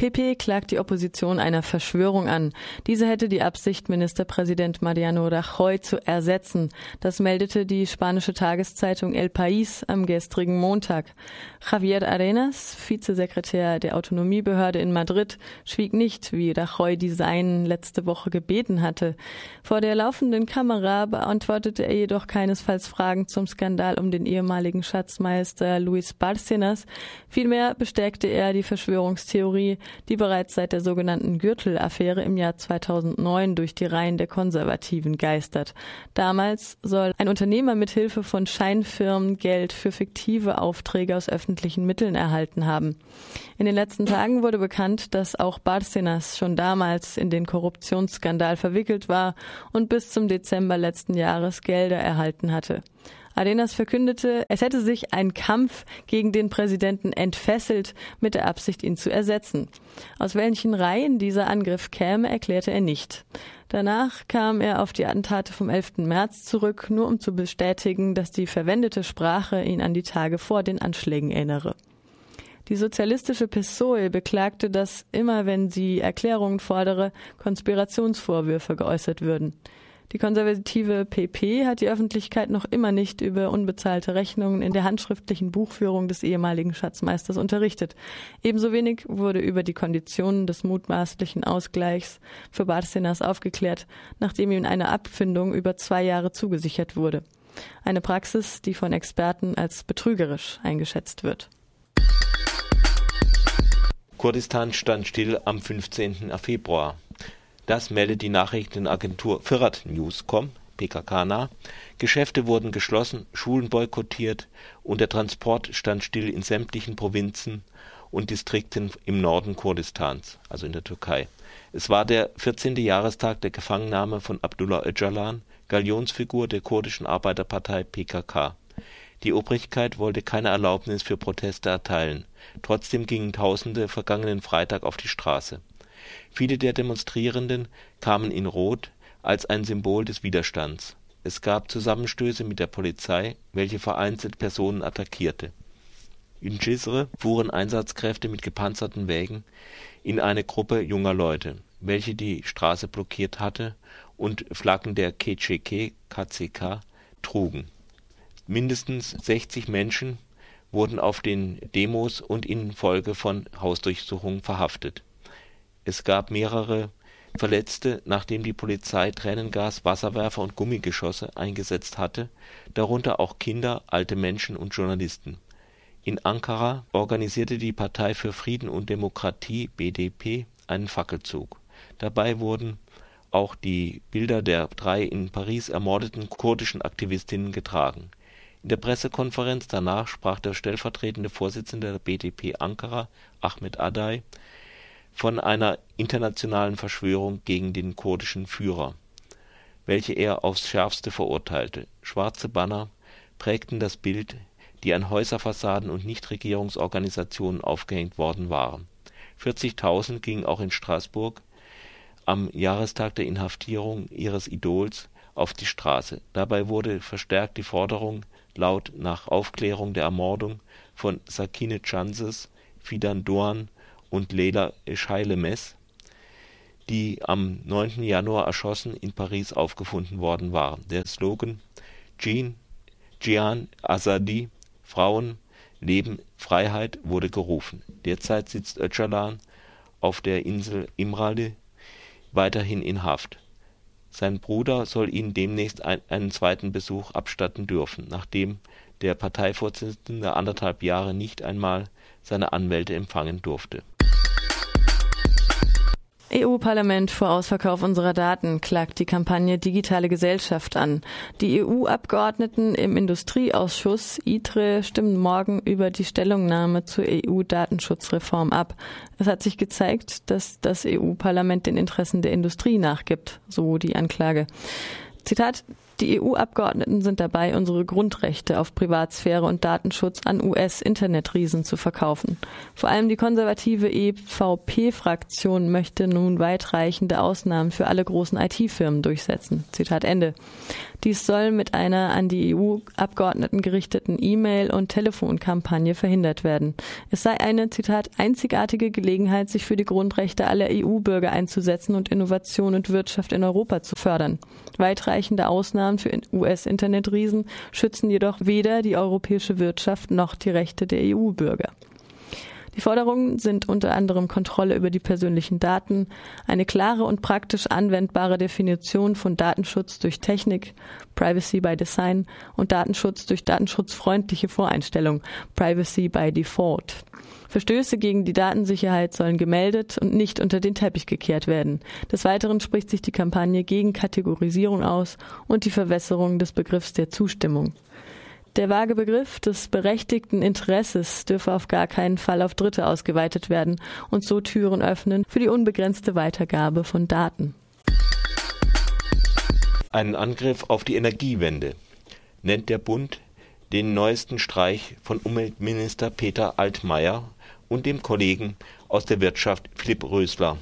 PP klagt die Opposition einer Verschwörung an. Diese hätte die Absicht, Ministerpräsident Mariano Rajoy zu ersetzen. Das meldete die spanische Tageszeitung El País am gestrigen Montag. Javier Arenas, Vizesekretär der Autonomiebehörde in Madrid, schwieg nicht, wie Rajoy die Seinen letzte Woche gebeten hatte. Vor der laufenden Kamera beantwortete er jedoch keinesfalls Fragen zum Skandal um den ehemaligen Schatzmeister Luis Bárcenas. Vielmehr bestärkte er die Verschwörungstheorie, die bereits seit der sogenannten Gürtelaffäre im Jahr 2009 durch die Reihen der Konservativen geistert. Damals soll ein Unternehmer mit Hilfe von Scheinfirmen Geld für fiktive Aufträge aus öffentlichen Mitteln erhalten haben. In den letzten Tagen wurde bekannt, dass auch Barcenas schon damals in den Korruptionsskandal verwickelt war und bis zum Dezember letzten Jahres Gelder erhalten hatte. Arenas verkündete, es hätte sich ein Kampf gegen den Präsidenten entfesselt, mit der Absicht, ihn zu ersetzen. Aus welchen Reihen dieser Angriff käme, erklärte er nicht. Danach kam er auf die Attentate vom 11. März zurück, nur um zu bestätigen, dass die verwendete Sprache ihn an die Tage vor den Anschlägen erinnere. Die sozialistische PSOE beklagte, dass immer wenn sie Erklärungen fordere, Konspirationsvorwürfe geäußert würden. Die konservative PP hat die Öffentlichkeit noch immer nicht über unbezahlte Rechnungen in der handschriftlichen Buchführung des ehemaligen Schatzmeisters unterrichtet. Ebenso wenig wurde über die Konditionen des mutmaßlichen Ausgleichs für Barcenas aufgeklärt, nachdem ihm eine Abfindung über zwei Jahre zugesichert wurde. Eine Praxis, die von Experten als betrügerisch eingeschätzt wird. Kurdistan stand still am 15. Februar. Das meldet die Nachrichtenagentur Firat Newscom (PKK) nach. Geschäfte wurden geschlossen, Schulen boykottiert und der Transport stand still in sämtlichen Provinzen und Distrikten im Norden Kurdistans, also in der Türkei. Es war der 14. Jahrestag der Gefangennahme von Abdullah Öcalan, Galionsfigur der kurdischen Arbeiterpartei PKK. Die Obrigkeit wollte keine Erlaubnis für Proteste erteilen. Trotzdem gingen Tausende vergangenen Freitag auf die Straße Viele der Demonstrierenden kamen in Rot als ein Symbol des Widerstands. Es gab Zusammenstöße mit der Polizei, welche vereinzelt Personen attackierte. In Cizre fuhren Einsatzkräfte mit gepanzerten Wägen in eine Gruppe junger Leute, welche die Straße blockiert hatte und Flaggen der KCK (KCK) trugen. Mindestens 60 Menschen wurden auf den Demos und infolge von Hausdurchsuchungen verhaftet es gab mehrere Verletzte, nachdem die Polizei Tränengas, Wasserwerfer und Gummigeschosse eingesetzt hatte, darunter auch Kinder, alte Menschen und Journalisten. In Ankara organisierte die Partei für Frieden und Demokratie (BDP) einen Fackelzug. Dabei wurden auch die Bilder der drei in Paris ermordeten kurdischen Aktivistinnen getragen. In der Pressekonferenz danach sprach der stellvertretende Vorsitzende der BDP Ankara, Ahmet Aday von einer internationalen Verschwörung gegen den kurdischen Führer, welche er aufs Schärfste verurteilte. Schwarze Banner prägten das Bild, die an Häuserfassaden und Nichtregierungsorganisationen aufgehängt worden waren. 40.000 gingen auch in Straßburg am Jahrestag der Inhaftierung ihres Idols auf die Straße. Dabei wurde verstärkt die Forderung laut nach Aufklärung der Ermordung von Sakine Chanses, Fidan Doğan und Leila Chailemes, die am 9. Januar erschossen in Paris aufgefunden worden waren. Der Slogan Jean, Jian Azadi, Frauen, Leben, Freiheit wurde gerufen. Derzeit sitzt Öcalan auf der Insel Imrali weiterhin in Haft. Sein Bruder soll ihn demnächst ein, einen zweiten Besuch abstatten dürfen, nachdem der Parteivorsitzende anderthalb Jahre nicht einmal seine Anwälte empfangen durfte EU-Parlament vor Ausverkauf unserer Daten klagt die Kampagne Digitale Gesellschaft an. Die EU-Abgeordneten im Industrieausschuss ITRE stimmen morgen über die Stellungnahme zur EU-Datenschutzreform ab. Es hat sich gezeigt, dass das EU-Parlament den Interessen der Industrie nachgibt, so die Anklage. Zitat Die EU-Abgeordneten sind dabei, unsere Grundrechte auf Privatsphäre und Datenschutz an US-Internetriesen zu verkaufen. Vor allem die konservative EVP-Fraktion möchte nun weitreichende Ausnahmen für alle großen IT-Firmen durchsetzen. Zitat Ende. Dies soll mit einer an die EU-Abgeordneten gerichteten E-Mail- und Telefonkampagne verhindert werden. Es sei eine, Zitat, einzigartige Gelegenheit, sich für die Grundrechte aller EU-Bürger einzusetzen und Innovation und Wirtschaft in Europa zu fördern. Weitreichende Ausnahmen für US-Internetriesen schützen jedoch weder die europäische Wirtschaft noch die Rechte der EU-Bürger. Die Forderungen sind unter anderem Kontrolle über die persönlichen Daten, eine klare und praktisch anwendbare Definition von Datenschutz durch Technik, Privacy by Design und Datenschutz durch datenschutzfreundliche Voreinstellung, Privacy by Default. Verstöße gegen die Datensicherheit sollen gemeldet und nicht unter den Teppich gekehrt werden. Des Weiteren spricht sich die Kampagne gegen Kategorisierung aus und die Verwässerung des Begriffs der Zustimmung. Der vage Begriff des berechtigten Interesses dürfe auf gar keinen Fall auf Dritte ausgeweitet werden und so Türen öffnen für die unbegrenzte Weitergabe von Daten. Einen Angriff auf die Energiewende nennt der Bund den neuesten Streich von Umweltminister Peter Altmaier und dem Kollegen aus der Wirtschaft Philipp Rösler.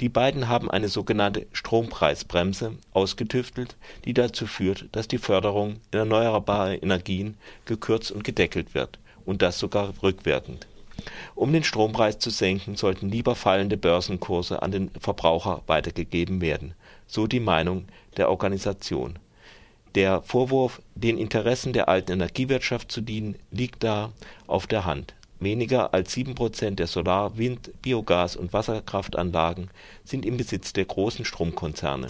Die beiden haben eine sogenannte Strompreisbremse ausgetüftelt, die dazu führt, dass die Förderung erneuerbarer Energien gekürzt und gedeckelt wird, und das sogar rückwirkend. Um den Strompreis zu senken, sollten lieber fallende Börsenkurse an den Verbraucher weitergegeben werden, so die Meinung der Organisation. Der Vorwurf, den Interessen der alten Energiewirtschaft zu dienen, liegt da auf der Hand Weniger als sieben Prozent der Solar Wind Biogas und Wasserkraftanlagen sind im Besitz der großen Stromkonzerne.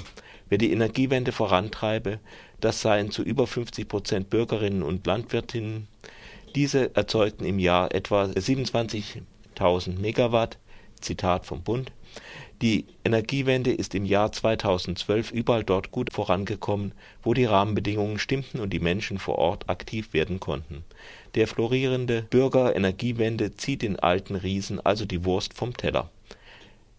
Wer die Energiewende vorantreibe, das seien zu über 50 Prozent Bürgerinnen und Landwirtinnen. Diese erzeugten im Jahr etwa 27.000 Megawatt Zitat vom Bund die Energiewende ist im Jahr 2012 überall dort gut vorangekommen, wo die Rahmenbedingungen stimmten und die Menschen vor Ort aktiv werden konnten. Der florierende Bürger-Energiewende zieht den alten Riesen also die Wurst vom Teller.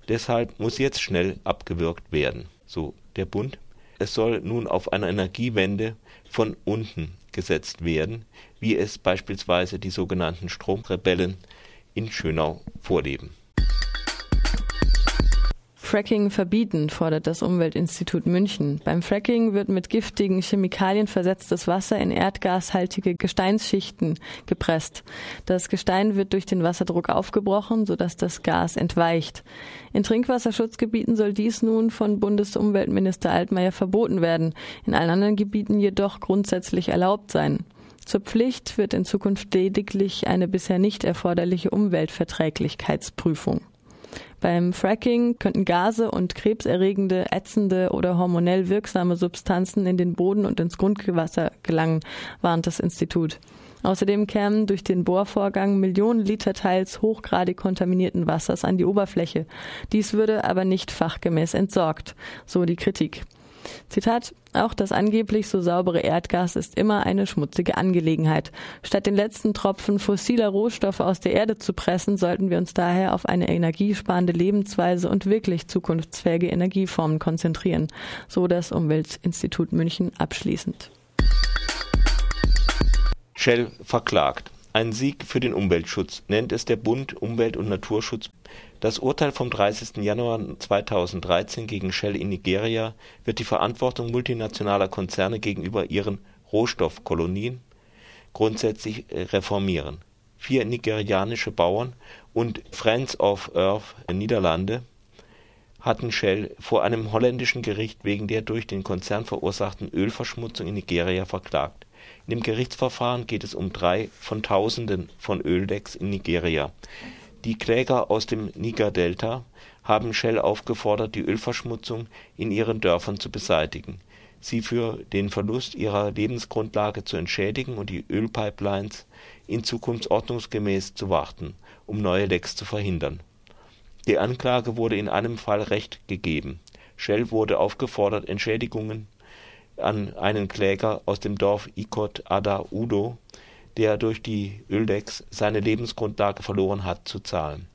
Deshalb muss jetzt schnell abgewürgt werden, so der Bund. Es soll nun auf eine Energiewende von unten gesetzt werden, wie es beispielsweise die sogenannten Stromrebellen in Schönau vorleben Fracking verbieten, fordert das Umweltinstitut München. Beim Fracking wird mit giftigen Chemikalien versetztes Wasser in erdgashaltige Gesteinsschichten gepresst. Das Gestein wird durch den Wasserdruck aufgebrochen, sodass das Gas entweicht. In Trinkwasserschutzgebieten soll dies nun von Bundesumweltminister Altmaier verboten werden, in allen anderen Gebieten jedoch grundsätzlich erlaubt sein. Zur Pflicht wird in Zukunft lediglich eine bisher nicht erforderliche Umweltverträglichkeitsprüfung. Beim Fracking könnten Gase und krebserregende, ätzende oder hormonell wirksame Substanzen in den Boden und ins Grundwasser gelangen, warnt das Institut. Außerdem kämen durch den Bohrvorgang Millionen Liter teils hochgradig kontaminierten Wassers an die Oberfläche. Dies würde aber nicht fachgemäß entsorgt, so die Kritik. Zitat, auch das angeblich so saubere Erdgas ist immer eine schmutzige Angelegenheit. Statt den letzten Tropfen fossiler Rohstoffe aus der Erde zu pressen, sollten wir uns daher auf eine energiesparende Lebensweise und wirklich zukunftsfähige Energieformen konzentrieren, so das Umweltinstitut München abschließend. Shell verklagt. Ein Sieg für den Umweltschutz nennt es der Bund Umwelt- und Naturschutz. Das Urteil vom 30. Januar 2013 gegen Shell in Nigeria wird die Verantwortung multinationaler Konzerne gegenüber ihren Rohstoffkolonien grundsätzlich äh, reformieren. Vier nigerianische Bauern und Friends of Earth Niederlande hatten Shell vor einem holländischen Gericht wegen der durch den Konzern verursachten Ölverschmutzung in Nigeria verklagt in dem Gerichtsverfahren geht es um drei von Tausenden von Öldecks in Nigeria. Die Kläger aus dem Niger-Delta haben Shell aufgefordert, die Ölverschmutzung in ihren Dörfern zu beseitigen, sie für den Verlust ihrer Lebensgrundlage zu entschädigen und die Ölpipelines in Zukunft ordnungsgemäß zu warten, um neue Lecks zu verhindern. Die Anklage wurde in einem Fall Recht gegeben. Shell wurde aufgefordert, Entschädigungen an einen Kläger aus dem Dorf Ikot Ada Udo, der durch die Öllecks seine Lebensgrundlage verloren hat, zu zahlen.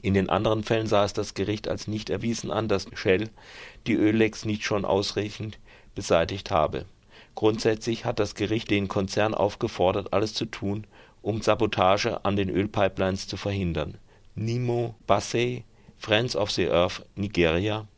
In den anderen Fällen sah es das Gericht als nicht erwiesen an, dass Shell die Öllecks nicht schon ausreichend beseitigt habe. Grundsätzlich hat das Gericht den Konzern aufgefordert, alles zu tun, um Sabotage an den Ölpipelines zu verhindern. Nimo Bassey, Friends of the Earth, Nigeria.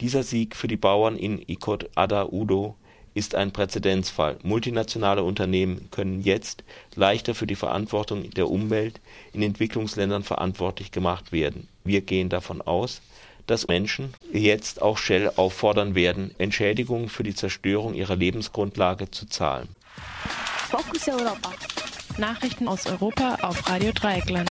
Dieser Sieg für die Bauern in Ikot Ada Udo ist ein Präzedenzfall. Multinationale Unternehmen können jetzt leichter für die Verantwortung der Umwelt in Entwicklungsländern verantwortlich gemacht werden. Wir gehen davon aus, dass Menschen jetzt auch Shell auffordern werden, Entschädigungen für die Zerstörung ihrer Lebensgrundlage zu zahlen. Fokus Europa. Nachrichten aus Europa auf Radio Dreieckland.